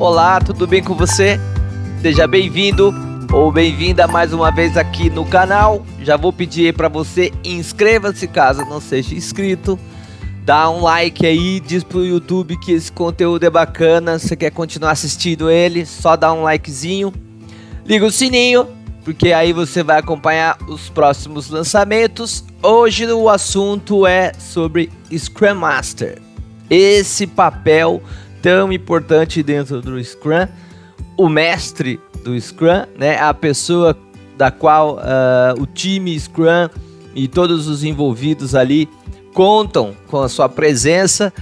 Olá, tudo bem com você? Seja bem-vindo ou bem-vinda mais uma vez aqui no canal. Já vou pedir para você inscreva-se caso não seja inscrito. Dá um like aí, diz pro YouTube que esse conteúdo é bacana. Você quer continuar assistindo ele? Só dá um likezinho. Liga o sininho, porque aí você vai acompanhar os próximos lançamentos. Hoje o assunto é sobre Scrum Master. Esse papel tão importante dentro do Scrum, o mestre do Scrum, né, a pessoa da qual uh, o time Scrum e todos os envolvidos ali contam com a sua presença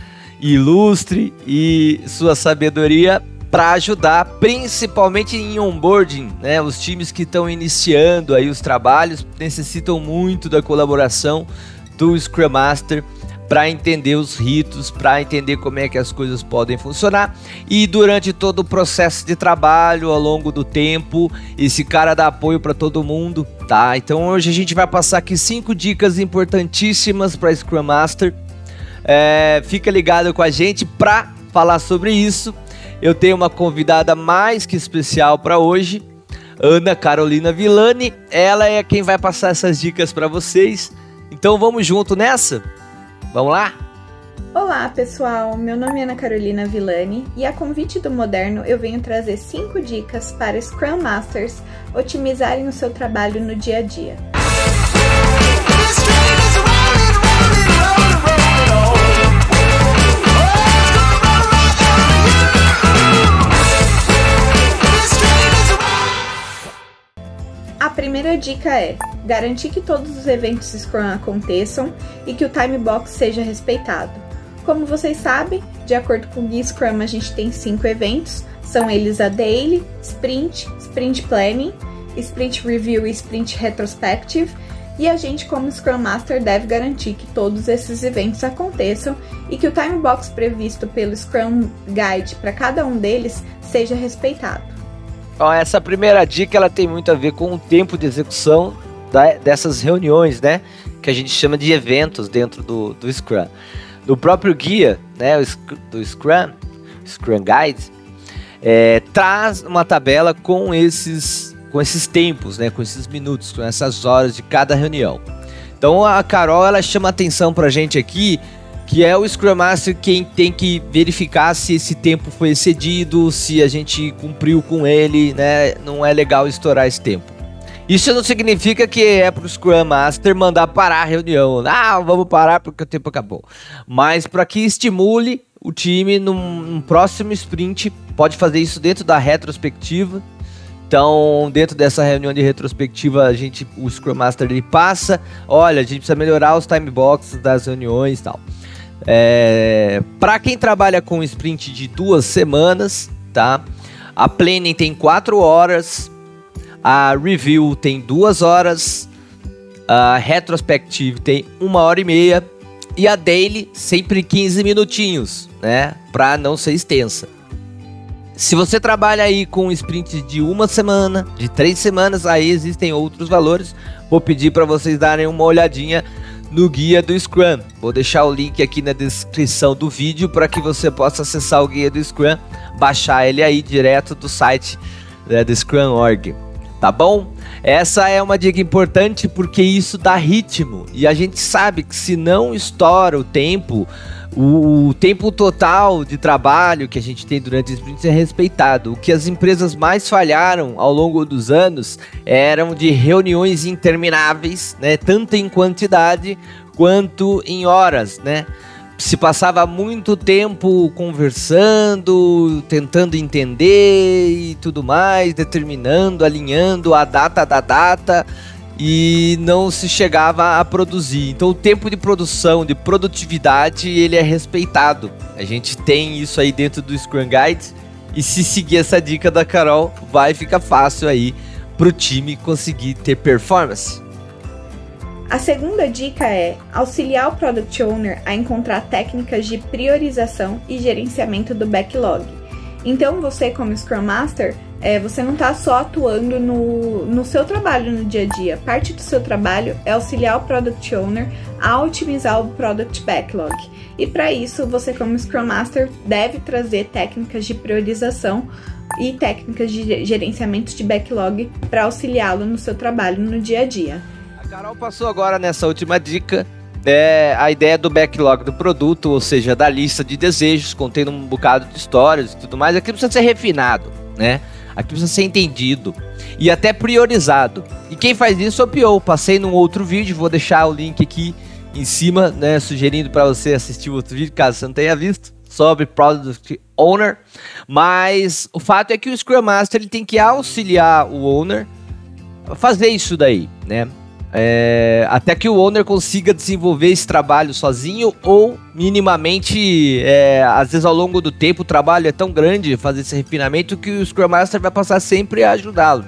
ilustre e sua sabedoria para ajudar, principalmente em onboarding, né? Os times que estão iniciando aí os trabalhos necessitam muito da colaboração do Scrum Master para entender os ritos, para entender como é que as coisas podem funcionar. E durante todo o processo de trabalho, ao longo do tempo, esse cara dá apoio para todo mundo, tá? Então hoje a gente vai passar aqui cinco dicas importantíssimas para Scrum Master. É, fica ligado com a gente para falar sobre isso. Eu tenho uma convidada mais que especial para hoje, Ana Carolina Villani. Ela é quem vai passar essas dicas para vocês. Então vamos junto nessa? Vamos lá? Olá, pessoal. Meu nome é Ana Carolina Villani e a convite do Moderno eu venho trazer 5 dicas para Scrum Masters otimizarem o seu trabalho no dia a dia. A primeira dica é garantir que todos os eventos Scrum aconteçam e que o time box seja respeitado. Como vocês sabem, de acordo com o Guia Scrum, a gente tem cinco eventos, são eles a Daily, Sprint, Sprint Planning, Sprint Review e Sprint Retrospective, e a gente, como Scrum Master, deve garantir que todos esses eventos aconteçam e que o time box previsto pelo Scrum Guide para cada um deles seja respeitado. Ó, essa primeira dica ela tem muito a ver com o tempo de execução da, dessas reuniões, né? Que a gente chama de eventos dentro do, do Scrum. No próprio guia, né, do Scrum, Scrum Guide, é, traz uma tabela com esses, com esses tempos, né, com esses minutos, com essas horas de cada reunião. Então a Carol ela chama atenção para a gente aqui que é o Scrum Master quem tem que verificar se esse tempo foi excedido, se a gente cumpriu com ele, né? Não é legal estourar esse tempo. Isso não significa que é pro Scrum Master mandar parar a reunião. Ah, vamos parar porque o tempo acabou. Mas para que estimule o time num, num, próximo sprint, pode fazer isso dentro da retrospectiva. Então, dentro dessa reunião de retrospectiva, a gente, o Scrum Master ele passa, olha, a gente precisa melhorar os time boxes das reuniões e tal. É, para quem trabalha com sprint de duas semanas, tá? A planning tem quatro horas, a review tem duas horas, a retrospective tem uma hora e meia e a daily sempre 15 minutinhos, né? Para não ser extensa. Se você trabalha aí com sprint de uma semana, de três semanas, aí existem outros valores. Vou pedir para vocês darem uma olhadinha no guia do Scrum. Vou deixar o link aqui na descrição do vídeo para que você possa acessar o guia do Scrum, baixar ele aí direto do site né, do Scrum.org. Tá bom? Essa é uma dica importante porque isso dá ritmo e a gente sabe que se não estoura o tempo, o, tempo total de trabalho que a gente tem durante os sprints é respeitado. O que as empresas mais falharam ao longo dos anos eram de reuniões intermináveis, né, tanto em quantidade quanto em horas, né? Se passava muito tempo conversando, tentando entender e tudo mais, determinando, alinhando a data da data e não se chegava a produzir. Então o tempo de produção, de produtividade, ele é respeitado. A gente tem isso aí dentro do Scrum Guide e se seguir essa dica da Carol, vai ficar fácil aí para o time conseguir ter performance. A segunda dica é auxiliar o Product Owner a encontrar técnicas de priorização e gerenciamento do backlog. Então você, como Scrum Master, é, você não está só atuando no, no seu trabalho no dia a dia. Parte do seu trabalho é auxiliar o Product Owner a otimizar o Product Backlog. E para isso, você, como Scrum Master, deve trazer técnicas de priorização e técnicas de gerenciamento de backlog para auxiliá-lo no seu trabalho no dia a dia. Carol passou agora nessa última dica é a ideia do backlog do produto, ou seja, da lista de desejos, contendo um bocado de histórias e tudo mais. Aqui precisa ser refinado, né? Aqui precisa ser entendido e até priorizado. E quem faz isso é o. Passei num outro vídeo, vou deixar o link aqui em cima, né, sugerindo para você assistir o outro vídeo, caso você não tenha visto, sobre Product Owner. Mas o fato é que o Scrum Master ele tem que auxiliar o owner a fazer isso daí, né? É, até que o owner consiga desenvolver esse trabalho sozinho ou minimamente, é, às vezes ao longo do tempo o trabalho é tão grande fazer esse refinamento que o Scrum Master vai passar sempre a ajudá-lo.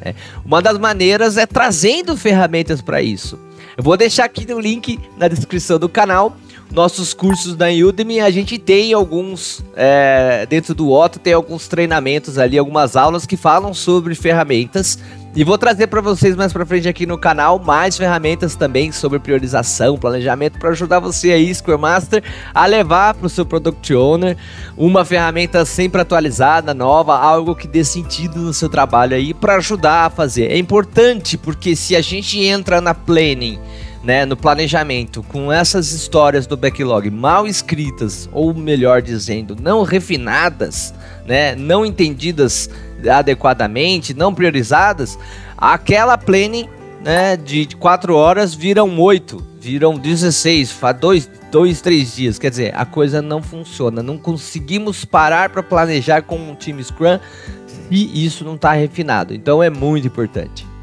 É. Uma das maneiras é trazendo ferramentas para isso. Eu vou deixar aqui o link na descrição do canal. Nossos cursos da Udemy, a gente tem alguns, é, dentro do Otto, tem alguns treinamentos ali, algumas aulas que falam sobre ferramentas e vou trazer para vocês mais para frente aqui no canal mais ferramentas também sobre priorização, planejamento para ajudar você aí, Scrum Master, a levar para o seu Product Owner uma ferramenta sempre atualizada, nova, algo que dê sentido no seu trabalho aí para ajudar a fazer. É importante porque se a gente entra na planning né, no planejamento, com essas histórias do backlog mal escritas, ou melhor dizendo, não refinadas, né, não entendidas adequadamente, não priorizadas, aquela planning né, de 4 horas viram 8, viram 16, faz 2, dois, três dias. Quer dizer, a coisa não funciona. Não conseguimos parar para planejar com um time Scrum se isso não está refinado. Então é muito importante.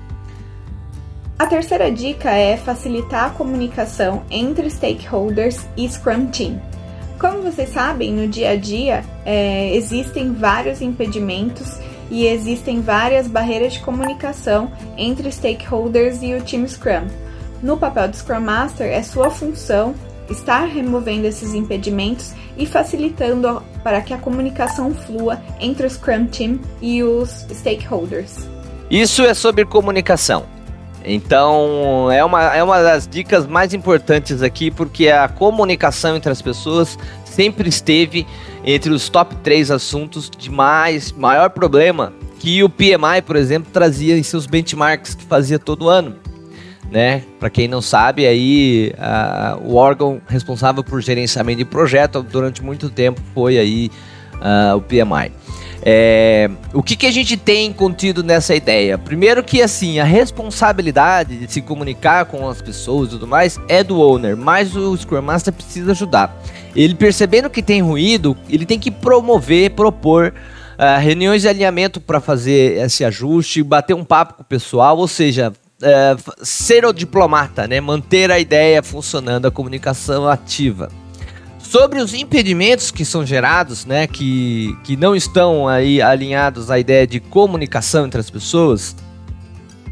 A terceira dica é facilitar a comunicação entre stakeholders e Scrum Team. Como vocês sabem, no dia a dia é, existem vários impedimentos e existem várias barreiras de comunicação entre stakeholders e o time Scrum. No papel do Scrum Master, é sua função estar removendo esses impedimentos e facilitando para que a comunicação flua entre o Scrum Team e os stakeholders. Isso é sobre comunicação. Então, é uma, é uma das dicas mais importantes aqui, porque a comunicação entre as pessoas sempre esteve entre os top 3 assuntos de mais, maior problema que o PMI, por exemplo, trazia em seus benchmarks que fazia todo ano. Né? Para quem não sabe, aí a, o órgão responsável por gerenciamento de projeto durante muito tempo foi aí uh, o PMI. É, o que, que a gente tem contido nessa ideia? Primeiro que assim, a responsabilidade de se comunicar com as pessoas e tudo mais é do owner, mas o Scrum Master precisa ajudar. Ele percebendo que tem ruído, ele tem que promover, propor uh, reuniões de alinhamento para fazer esse ajuste, bater um papo com o pessoal, ou seja, uh, ser o diplomata, né? manter a ideia funcionando, a comunicação ativa. Sobre os impedimentos que são gerados, né, que, que não estão aí alinhados à ideia de comunicação entre as pessoas,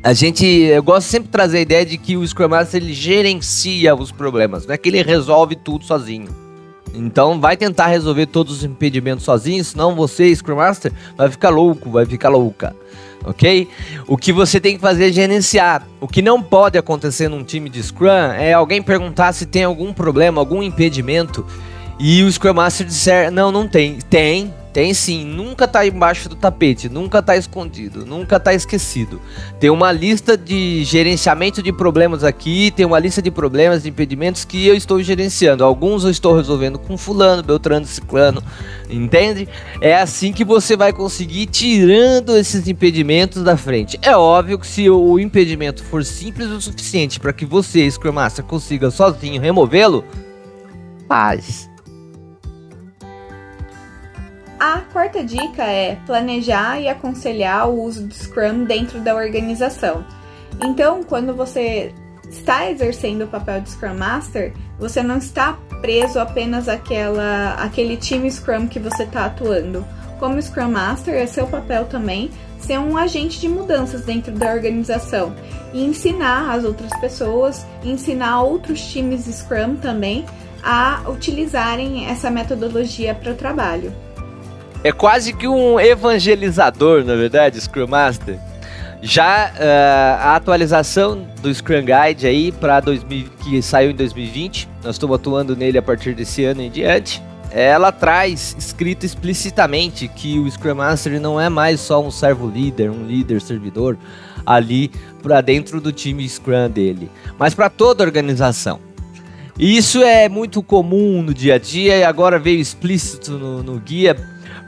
a gente, eu gosto sempre de trazer a ideia de que o Scrum Master ele gerencia os problemas, não é que ele resolve tudo sozinho. Então vai tentar resolver todos os impedimentos sozinho, senão você, Scrum Master, vai ficar louco, vai ficar louca. Ok? O que você tem que fazer é gerenciar. O que não pode acontecer num time de Scrum é alguém perguntar se tem algum problema, algum impedimento e o Scrum Master disser, não, não tem. Tem, tem sim. Nunca tá embaixo do tapete, nunca tá escondido, nunca tá esquecido. Tem uma lista de gerenciamento de problemas aqui, tem uma lista de problemas, de impedimentos que eu estou gerenciando. Alguns eu estou resolvendo com fulano, beltrano, ciclano, entende? É assim que você vai conseguir tirando esses impedimentos da frente. É óbvio que se o impedimento for simples o suficiente para que você, Scrum Master, consiga sozinho removê-lo, paz a quarta dica é planejar e aconselhar o uso do Scrum dentro da organização. Então, quando você está exercendo o papel de Scrum Master, você não está preso apenas àquela, àquele time Scrum que você está atuando. Como Scrum Master, é seu papel também ser um agente de mudanças dentro da organização e ensinar as outras pessoas, ensinar outros times Scrum também a utilizarem essa metodologia para o trabalho. É quase que um evangelizador, na verdade, Scrum Master. Já uh, a atualização do Scrum Guide aí para que saiu em 2020, nós estamos atuando nele a partir desse ano em diante. Ela traz escrito explicitamente que o Scrum Master não é mais só um servo líder, um líder servidor ali para dentro do time Scrum dele, mas para toda a organização. E isso é muito comum no dia a dia e agora veio explícito no, no guia,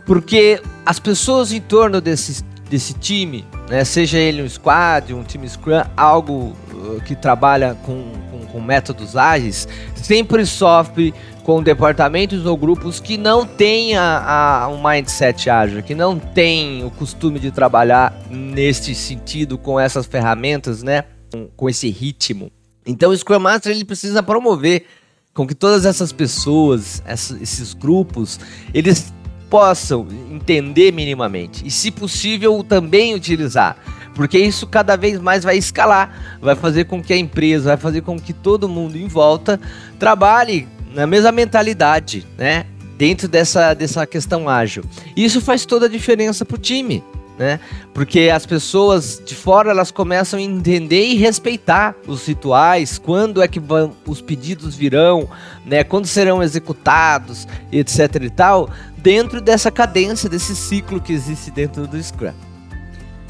porque as pessoas em torno desse, desse time, né, seja ele um squad, um time Scrum, algo uh, que trabalha com, com, com métodos ágeis, sempre sofre com departamentos ou grupos que não têm a, a, um mindset ágil, que não têm o costume de trabalhar nesse sentido com essas ferramentas, né? Com, com esse ritmo. Então o Scrum Master ele precisa promover com que todas essas pessoas, esses grupos, eles possam entender minimamente e, se possível, também utilizar. Porque isso cada vez mais vai escalar, vai fazer com que a empresa, vai fazer com que todo mundo em volta trabalhe na mesma mentalidade, né? Dentro dessa, dessa questão ágil. Isso faz toda a diferença para o time né? Porque as pessoas de fora elas começam a entender e respeitar os rituais, quando é que vão, os pedidos virão, né? Quando serão executados, etc e tal, dentro dessa cadência, desse ciclo que existe dentro do Scrum.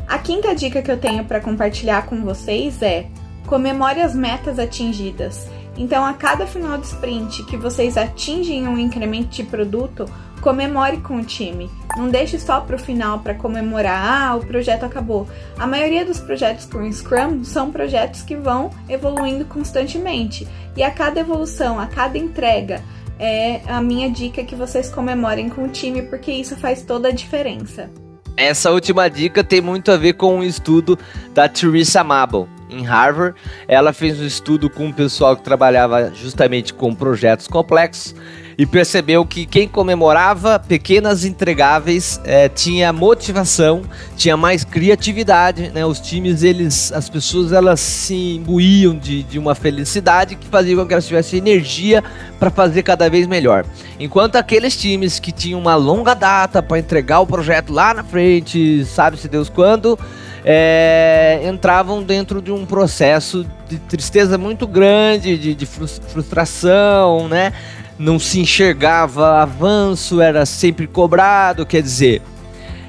A quinta dica que eu tenho para compartilhar com vocês é: comemore as metas atingidas. Então, a cada final de sprint que vocês atingem um incremento de produto, comemore com o time. Não deixe só para o final para comemorar, ah, o projeto acabou. A maioria dos projetos com Scrum são projetos que vão evoluindo constantemente. E a cada evolução, a cada entrega, é a minha dica que vocês comemorem com o time, porque isso faz toda a diferença. Essa última dica tem muito a ver com um estudo da Teresa Mabel em Harvard. Ela fez um estudo com um pessoal que trabalhava justamente com projetos complexos e percebeu que quem comemorava pequenas entregáveis é, tinha motivação, tinha mais criatividade, né? Os times, eles, as pessoas, elas se imbuíam de, de uma felicidade que fazia com que elas tivessem energia para fazer cada vez melhor. Enquanto aqueles times que tinham uma longa data para entregar o projeto lá na frente, sabe-se Deus quando, é, entravam dentro de um processo de tristeza muito grande, de, de frustração, né? Não se enxergava avanço, era sempre cobrado, quer dizer,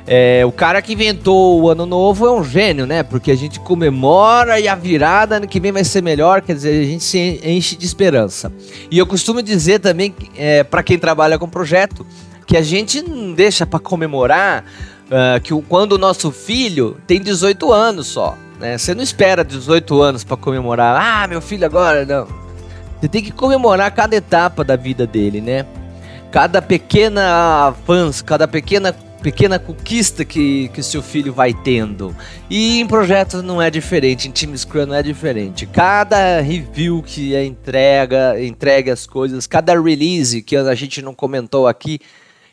é, o cara que inventou o ano novo é um gênio, né? Porque a gente comemora e a virada ano que vem vai ser melhor, quer dizer, a gente se enche de esperança. E eu costumo dizer também, é, para quem trabalha com projeto, que a gente não deixa para comemorar uh, que o, quando o nosso filho tem 18 anos só. Né? Você não espera 18 anos para comemorar. Ah, meu filho agora, não. Você tem que comemorar cada etapa da vida dele, né? Cada pequena avanço, cada pequena pequena conquista que, que seu filho vai tendo. E em projetos não é diferente, em Team Scrum não é diferente. Cada review que é entrega, entrega as coisas, cada release que a gente não comentou aqui,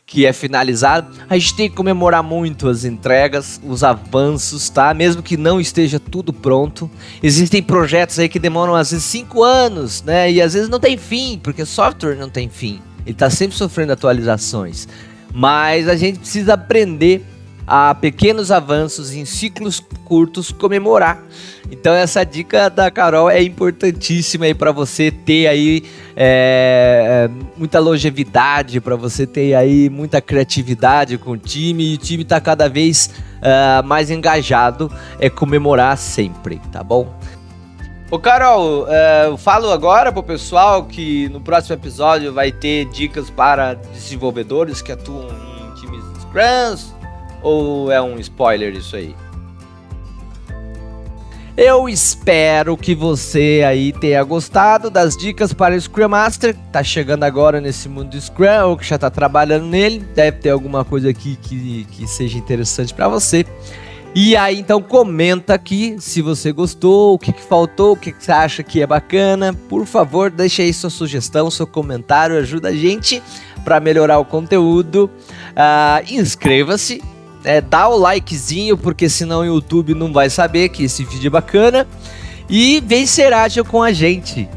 que é finalizado. A gente tem que comemorar muito as entregas, os avanços, tá? Mesmo que não esteja tudo pronto. Existem projetos aí que demoram às vezes 5 anos, né? E às vezes não tem fim, porque software não tem fim. Ele está sempre sofrendo atualizações. Mas a gente precisa aprender a pequenos avanços em ciclos curtos comemorar. Então essa dica da Carol é importantíssima aí para você ter aí é, é muita longevidade, para você ter aí muita criatividade com o time e o time tá cada vez uh, mais engajado é comemorar sempre, tá bom? Ô Carol, uh, eu falo agora pro pessoal que no próximo episódio vai ter dicas para desenvolvedores que atuam em times Scrums, ou é um spoiler isso aí? Eu espero que você aí tenha gostado das dicas para o Scrum Master. Tá chegando agora nesse mundo do Scrum ou que já tá trabalhando nele. Deve ter alguma coisa aqui que, que seja interessante para você. E aí, então, comenta aqui se você gostou, o que, que faltou, o que, que, você acha que é bacana. Por favor, deixe aí sua sugestão, seu comentário, ajuda a gente para melhorar o conteúdo. Uh, Inscreva-se é, dá o likezinho, porque senão o YouTube não vai saber que esse vídeo é bacana. E vem ser ágil com a gente.